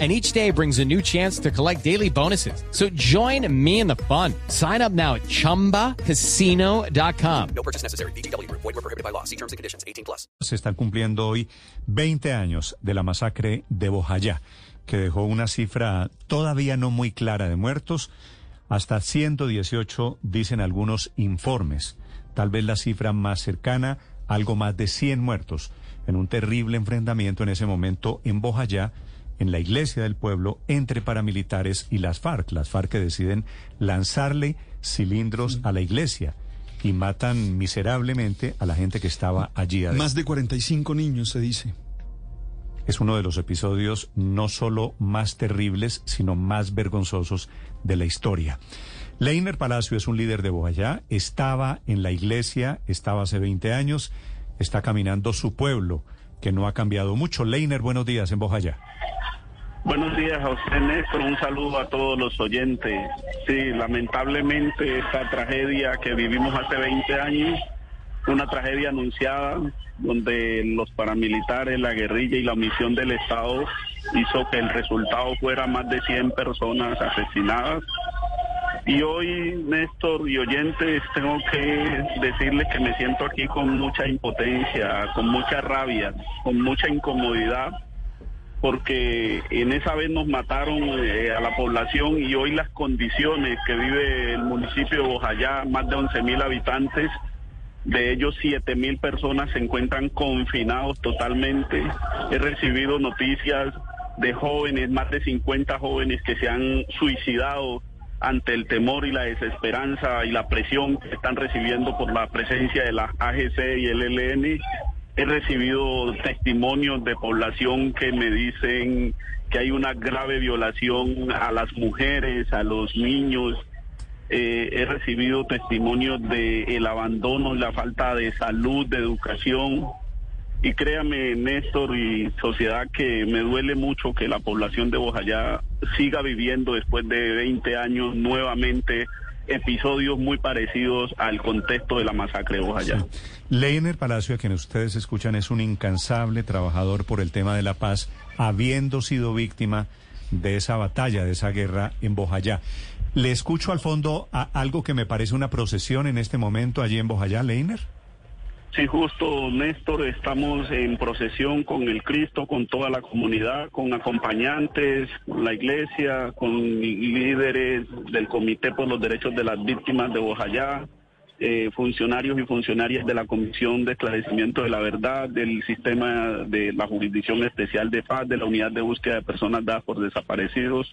and each day brings a new chance to collect daily bonuses. So join me in the fun. Sign up now at ChumbaCasino.com. No purchase necessary. BGW. Void were prohibited by law. See terms and conditions. 18 plus. Se están cumpliendo hoy 20 años de la masacre de Bojayá, que dejó una cifra todavía no muy clara de muertos. Hasta 118 dicen algunos informes. Tal vez la cifra más cercana, algo más de 100 muertos en un terrible enfrentamiento en ese momento en Bojayá en la iglesia del pueblo entre paramilitares y las FARC. Las FARC que deciden lanzarle cilindros a la iglesia y matan miserablemente a la gente que estaba allí adentro. Más de 45 niños, se dice. Es uno de los episodios no solo más terribles, sino más vergonzosos de la historia. Leiner Palacio es un líder de Bojayá, estaba en la iglesia, estaba hace 20 años, está caminando su pueblo, que no ha cambiado mucho. Leiner, buenos días en Bojayá. Buenos días a usted, Néstor. Un saludo a todos los oyentes. Sí, lamentablemente esta tragedia que vivimos hace 20 años, una tragedia anunciada donde los paramilitares, la guerrilla y la omisión del Estado hizo que el resultado fuera más de 100 personas asesinadas. Y hoy, Néstor y oyentes, tengo que decirles que me siento aquí con mucha impotencia, con mucha rabia, con mucha incomodidad porque en esa vez nos mataron eh, a la población y hoy las condiciones que vive el municipio de Bojayá, más de 11 mil habitantes, de ellos 7 mil personas se encuentran confinados totalmente. He recibido noticias de jóvenes, más de 50 jóvenes que se han suicidado ante el temor y la desesperanza y la presión que están recibiendo por la presencia de la AGC y el ELN He recibido testimonios de población que me dicen que hay una grave violación a las mujeres, a los niños. Eh, he recibido testimonios de el abandono la falta de salud, de educación. Y créame, Néstor y sociedad, que me duele mucho que la población de Bojayá siga viviendo después de 20 años nuevamente episodios muy parecidos al contexto de la masacre de Bojayá. Leiner Palacio, a quien ustedes escuchan, es un incansable trabajador por el tema de la paz, habiendo sido víctima de esa batalla, de esa guerra en Bojayá. Le escucho al fondo a algo que me parece una procesión en este momento allí en Bojayá, Leiner. Sí, justo, Néstor, estamos en procesión con el Cristo, con toda la comunidad, con acompañantes, con la iglesia, con líderes del Comité por los Derechos de las Víctimas de Bojayá, eh, funcionarios y funcionarias de la Comisión de Esclarecimiento de la Verdad, del Sistema de la Jurisdicción Especial de Paz, de la Unidad de Búsqueda de Personas Dadas por Desaparecidos.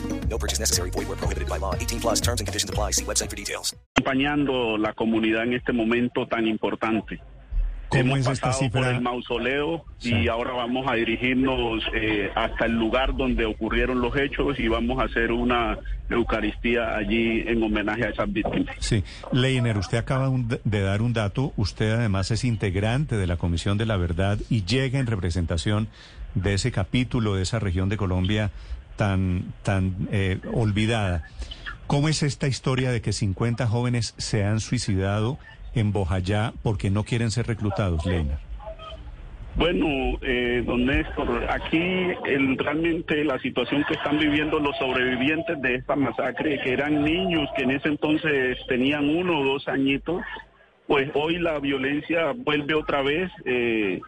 No purchase necessary. Void were prohibited by law. 18 plus terms and conditions apply. See website for details. Acompañando la comunidad en este momento tan importante. ¿Cómo Hemos es esta pasado por el mausoleo Sí. y ahora vamos a dirigirnos eh, hasta el lugar donde ocurrieron los hechos y vamos a hacer una Eucaristía allí en homenaje a esas víctimas. Sí, Leiner, usted acaba un- de dar un dato. Usted además es integrante de la Comisión de la Verdad y llega en representación de ese capítulo de esa región de Colombia tan, tan eh, olvidada. ¿Cómo es esta historia de que 50 jóvenes se han suicidado en Bojayá porque no quieren ser reclutados, Leiner? Bueno, eh, don Néstor, aquí realmente la situación que están viviendo los sobrevivientes de esta masacre, que eran niños que en ese entonces tenían uno o dos añitos, pues hoy la violencia vuelve otra vez. Eh,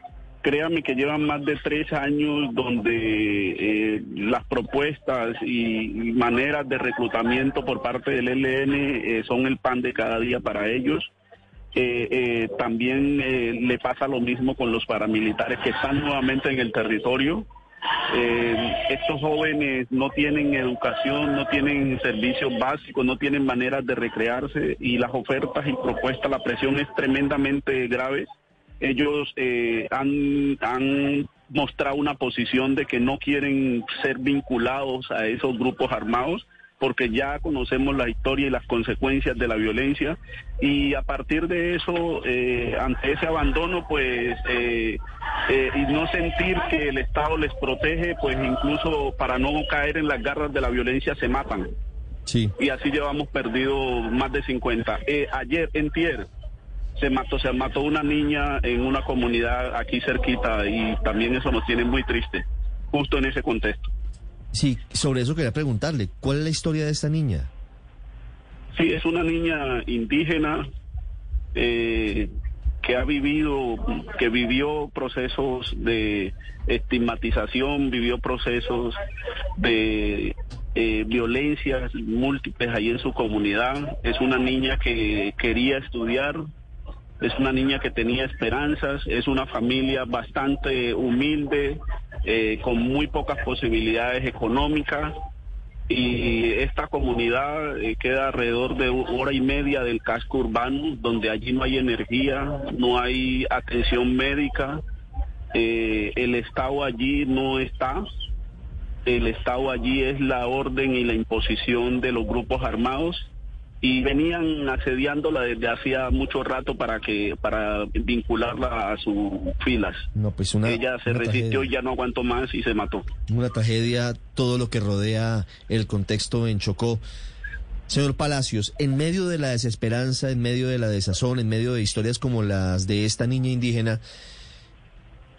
créame que llevan más de tres años donde eh, las propuestas y maneras de reclutamiento por parte del ELN eh, son el pan de cada día para ellos. Eh, también le pasa lo mismo con los paramilitares que están nuevamente en el territorio estos jóvenes no tienen educación, no tienen servicios básicos, no tienen maneras de recrearse y las ofertas y propuestas, la presión es tremendamente grave. Ellos eh, han, han mostrado una posición de que no quieren ser vinculados a esos grupos armados porque ya conocemos la historia y las consecuencias de la violencia y a partir de eso, eh, ante ese abandono, pues, eh, eh, y no sentir que el Estado les protege, pues incluso para no caer en las garras de la violencia se matan. Sí. Y así llevamos perdido más de 50. Eh, ayer, en Tier, se mató, se mató una niña en una comunidad aquí cerquita y también eso nos tiene muy triste, justo en ese contexto. Sí, sobre eso quería preguntarle, ¿cuál es la historia de esta niña? Sí, es una niña indígena eh, que ha vivido, que vivió procesos de estigmatización, vivió procesos de eh, violencias múltiples ahí en su comunidad. Es una niña que quería estudiar, es una niña que tenía esperanzas, es una familia bastante humilde, eh, con muy pocas posibilidades económicas y esta comunidad eh, queda alrededor de hora y media del casco urbano, donde allí no hay energía, no hay atención médica, eh, el Estado allí no está, el Estado allí es la orden y la imposición de los grupos armados y venían asediándola desde hacía mucho rato para que para vincularla a sus filas. No, pues una, Ella se una resistió tragedia. y ya no aguantó más y se mató. Una tragedia, todo lo que rodea el contexto en Chocó. Señor Palacios, en medio de la desesperanza, en medio de la desazón, en medio de historias como las de esta niña indígena,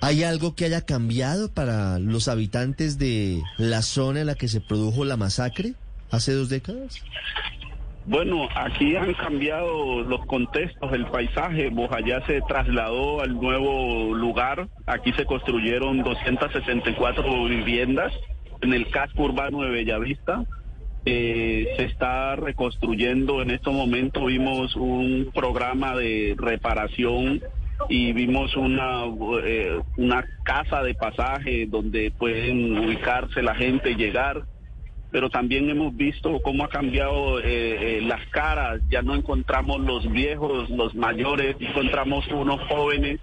¿hay algo que haya cambiado para los habitantes de la zona en la que se produjo la masacre hace dos décadas? Bueno, aquí han cambiado los contextos, el paisaje. Bojayá se trasladó al nuevo lugar. Aquí se construyeron 264 viviendas en el casco urbano de Bellavista. Eh, se está reconstruyendo en estos momentos. Vimos un programa de reparación y vimos una, eh, una casa de pasaje donde pueden ubicarse la gente y llegar pero también hemos visto cómo ha cambiado eh, eh, las caras, ya no encontramos los viejos, los mayores, encontramos unos jóvenes.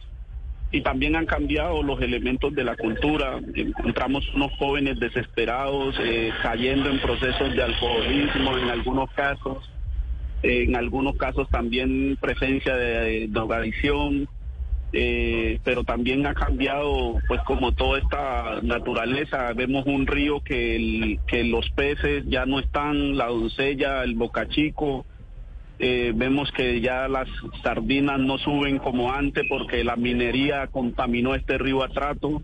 Y también han cambiado los elementos de la cultura, encontramos unos jóvenes desesperados, eh, cayendo en procesos de alcoholismo en algunos casos, en algunos casos también presencia de drogadicción, eh, pero también ha cambiado, pues como toda esta naturaleza, vemos un río que, los peces ya no están, la doncella, el bocachico, eh, vemos que ya las sardinas no suben como antes porque la minería contaminó este río Atrato.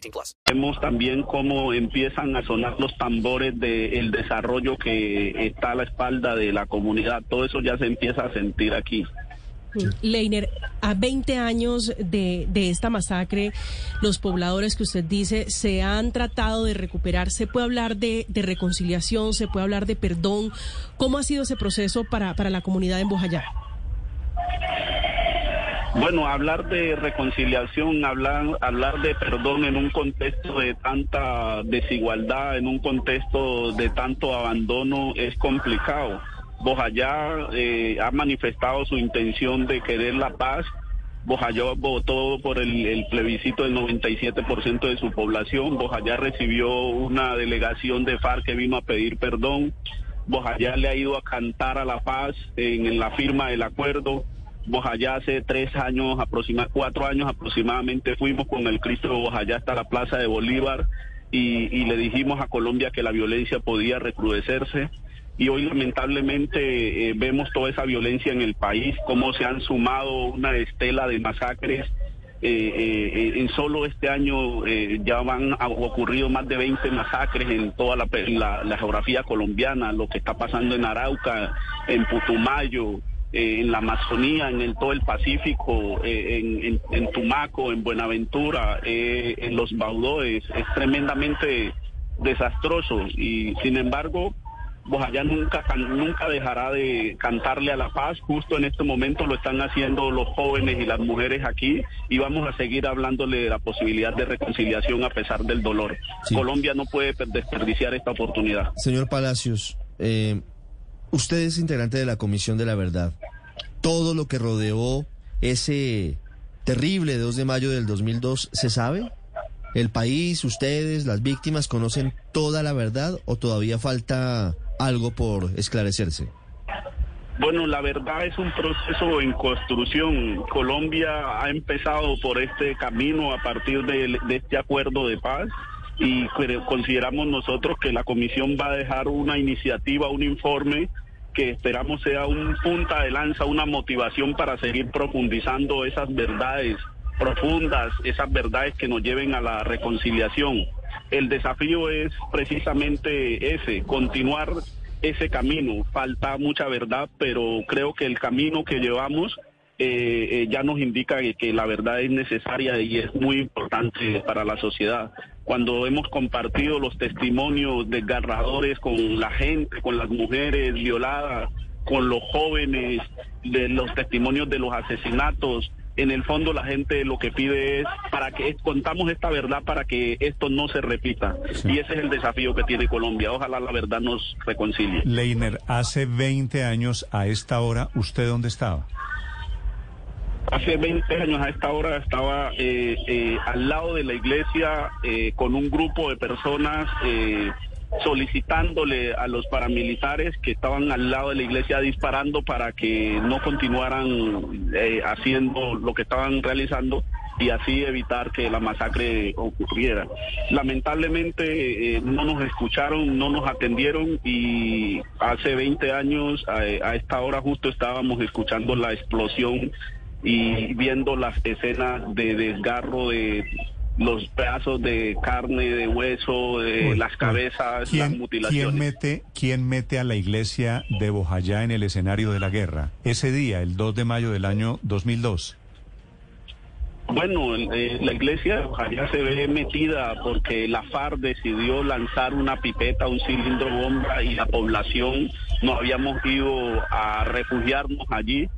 18 plus. Vemos también cómo empiezan a sonar los tambores del desarrollo que está a la espalda de la comunidad. Todo eso ya se empieza a sentir aquí. Leiner, a 20 años de, de esta masacre, los pobladores que usted dice se han tratado de recuperar. ¿Se puede hablar de, de reconciliación? ¿Se puede hablar de perdón? ¿Cómo ha sido ese proceso para, para la comunidad en Bojayá? Bueno, hablar de reconciliación, hablar, hablar de perdón en un contexto de tanta desigualdad, en un contexto de tanto abandono, es complicado. Bojayá eh, ha manifestado su intención de querer la paz. Bojayá votó por el, plebiscito del 97% de su población. Bojayá recibió una delegación de FARC que vino a pedir perdón. Bojayá le ha ido a cantar a la paz en la firma del acuerdo. Bojayá hace tres años, aproxima, cuatro años aproximadamente, fuimos con el Cristo de Bojayá hasta la Plaza de Bolívar y, le dijimos a Colombia que la violencia podía recrudecerse. Y hoy lamentablemente eh, vemos toda esa violencia en el país, cómo se han sumado una estela de masacres eh, en solo este año ya van ha ocurrido más de 20 masacres en toda la, geografía colombiana, lo que está pasando en Arauca, en Putumayo, en la Amazonía, en el, todo el Pacífico, en, en, Tumaco, en Buenaventura, en los Baudoes, es tremendamente desastroso y sin embargo Bojayá nunca, nunca dejará de cantarle a la paz. Justo en este momento lo están haciendo los jóvenes y las mujeres aquí y vamos a seguir hablándole de la posibilidad de reconciliación a pesar del dolor. Colombia no puede desperdiciar esta oportunidad. Señor Palacios, eh, usted es integrante de la Comisión de la Verdad. Todo lo que rodeó ese terrible 2 de mayo del 2002, ¿se sabe? ¿El país, ustedes, las víctimas conocen toda la verdad o todavía falta algo por esclarecerse? Bueno, la verdad es un proceso en construcción. Colombia ha empezado por este camino a partir de, este acuerdo de paz y consideramos nosotros que la comisión va a dejar una iniciativa, un informe que esperamos sea un punta de lanza, una motivación para seguir profundizando esas verdades profundas, esas verdades que nos lleven a la reconciliación. El desafío es precisamente ese, continuar ese camino. Falta mucha verdad, pero creo que el camino que llevamos eh, eh, ya nos indica que, la verdad es necesaria y es muy importante para la sociedad. Cuando hemos compartido los testimonios desgarradores con la gente, con las mujeres violadas, con los jóvenes, de los testimonios de los asesinatos, en el fondo la gente lo que pide es para que contamos esta verdad para que esto no se repita. Y ese es el desafío que tiene Colombia. Ojalá la verdad nos reconcilie. Leiner, hace 20 años a esta hora, ¿usted dónde estaba? Hace 20 años a esta hora estaba eh, eh, al lado de la iglesia eh, con un grupo de personas solicitándole a los paramilitares que estaban al lado de la iglesia disparando para que no continuaran haciendo lo que estaban realizando y así evitar que la masacre ocurriera. Lamentablemente no nos escucharon, no nos atendieron y hace 20 años a esta hora justo estábamos escuchando la explosión y viendo las escenas de desgarro de los pedazos de carne, de hueso, de las cabezas, las mutilaciones. ¿quién mete, ¿Quién mete a la iglesia de Bojayá en el escenario de la guerra? Ese día, el 2 de mayo del año 2002. Bueno, eh, la iglesia de Bojayá se ve metida porque la FARC decidió lanzar una pipeta, un cilindro bomba y la población nos habíamos ido a refugiarnos allí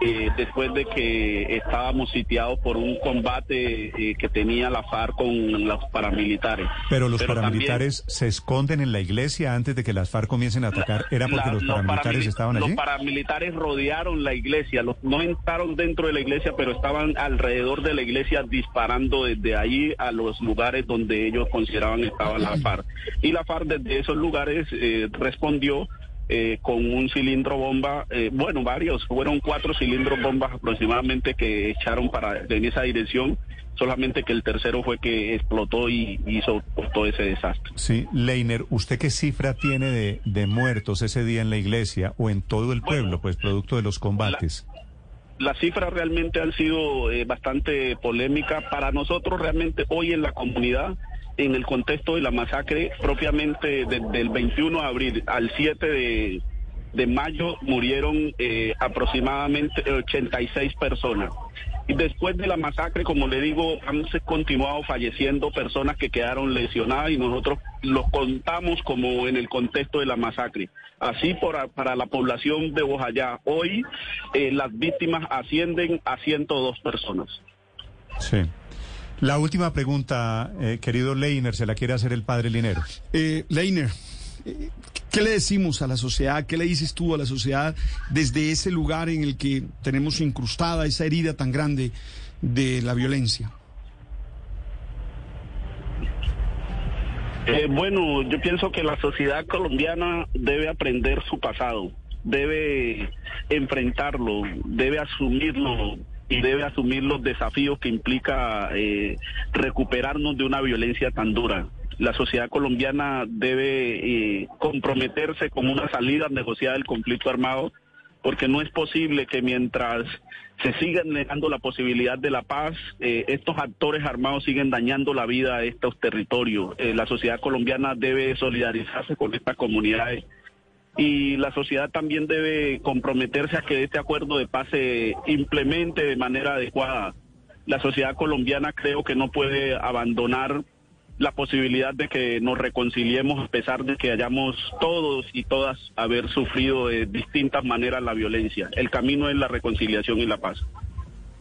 eh, después de que estábamos sitiados por un combate eh, que tenía la FARC con los paramilitares. Pero los paramilitares se esconden en la iglesia antes de que las FARC comiencen a atacar. ¿Era porque los paramilitares estaban allí? Los paramilitares rodearon la iglesia, los, no entraron dentro de la iglesia, pero estaban alrededor de la iglesia disparando desde ahí a los lugares donde ellos consideraban estaba la FARC. Y la FARC desde esos lugares eh, respondió eh, con un cilindro bomba, eh, bueno, varios, fueron cuatro cilindros bombas aproximadamente que echaron para en esa dirección, solamente que el tercero fue que explotó y hizo todo ese desastre. Sí, Leiner, ¿usted qué cifra tiene de, de muertos ese día en la iglesia o en todo el pueblo, pues producto de los combates? las cifras realmente han sido eh, bastante polémicas. Para nosotros realmente hoy en la comunidad en el contexto de la masacre propiamente desde el 21 de abril al 7 de, de mayo murieron eh, aproximadamente 86 personas. Y después de la masacre, como le digo, han continuado falleciendo personas que quedaron lesionadas y nosotros los contamos como en el contexto de la masacre. Así para la población de Bojayá, hoy eh, las víctimas ascienden a 102 personas. Sí. La última pregunta, eh, querido Leiner, se la quiere hacer el padre Linero. Eh, Leiner, eh, ¿qué le decimos a la sociedad? ¿Qué le dices tú a la sociedad desde ese lugar en el que tenemos incrustada esa herida tan grande de la violencia? Eh, bueno, yo pienso que la sociedad colombiana debe aprender su pasado, debe enfrentarlo, debe asumirlo y debe asumir los desafíos que implica eh, recuperarnos de una violencia tan dura. La sociedad colombiana debe eh, comprometerse con una salida negociada del conflicto armado porque no es posible que mientras se siga negando la posibilidad de la paz, eh, estos actores armados siguen dañando la vida de estos territorios. Eh, la sociedad colombiana debe solidarizarse con estas comunidades y la sociedad también debe comprometerse a que este acuerdo de paz se implemente de manera adecuada. La sociedad colombiana creo que no puede abandonar la posibilidad de que nos reconciliemos a pesar de que hayamos todos y todas haber sufrido de distintas maneras la violencia. El camino es la reconciliación y la paz.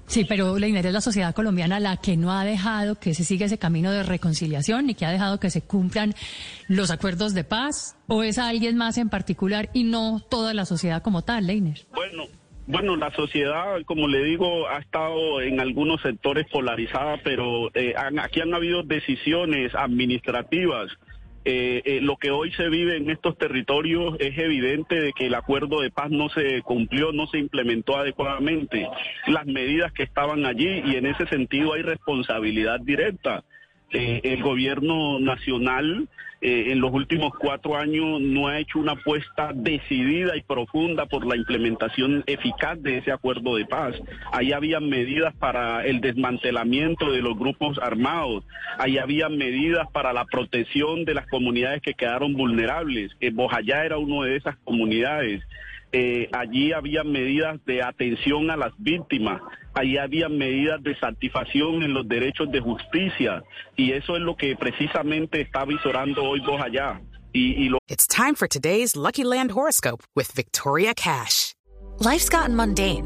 Sí, pero Leiner es la sociedad colombiana la que no ha dejado que se siga ese camino de reconciliación ni que ha dejado que se cumplan los acuerdos de paz o es alguien más en particular y no toda la sociedad como tal, Leiner. Bueno, bueno, la sociedad, como le digo, ha estado en algunos sectores polarizada, pero eh, aquí han habido decisiones administrativas. Eh, eh, lo que hoy se vive en estos territorios es evidente de que el acuerdo de paz no se cumplió, no se implementó adecuadamente. Las medidas que estaban allí y en ese sentido hay responsabilidad directa. El gobierno nacional eh, en los últimos cuatro años no ha hecho una apuesta decidida y profunda por la implementación eficaz de ese acuerdo de paz. Ahí había medidas para el desmantelamiento de los grupos armados, ahí había medidas para la protección de las comunidades que quedaron vulnerables. Eh, Bojayá era una de esas comunidades. Eh, allí había medidas de atención a las víctimas, allí había medidas de satisfacción en los derechos de justicia y eso es lo que precisamente está visorando hoy vos allá. Y, y lo It's time for today's Lucky Land horoscope with Victoria Cash. Life's gotten mundane,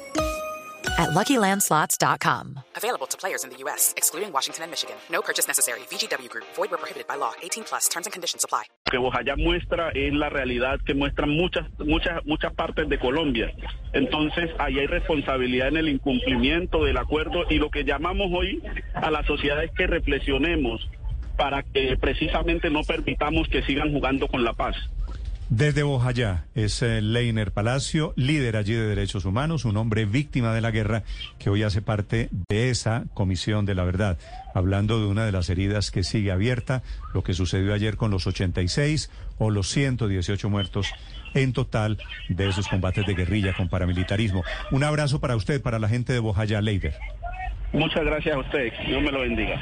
at LuckyLandSlots.com. Available to players in the U.S., excluding Washington and Michigan. No purchase necessary. VGW Group. Void where prohibited by law. 18 plus. Terms and conditions apply. que Bojayá muestra es la realidad que muestran muchas, muchas, muchas partes de Colombia. Entonces, ahí hay responsabilidad en el incumplimiento del acuerdo y lo que llamamos hoy a la sociedad es que reflexionemos para que precisamente no permitamos que sigan jugando con la paz. Desde Bojayá es eh, Leiner Palacio, líder allí de derechos humanos, un hombre víctima de la guerra que hoy hace parte de esa comisión de la verdad, hablando de una de las heridas que sigue abierta, lo que sucedió ayer con los 86 o los 118 muertos en total de esos combates de guerrilla con paramilitarismo. Un abrazo para usted, para la gente de Bojayá, Leider. Muchas gracias a usted. Dios me lo bendiga.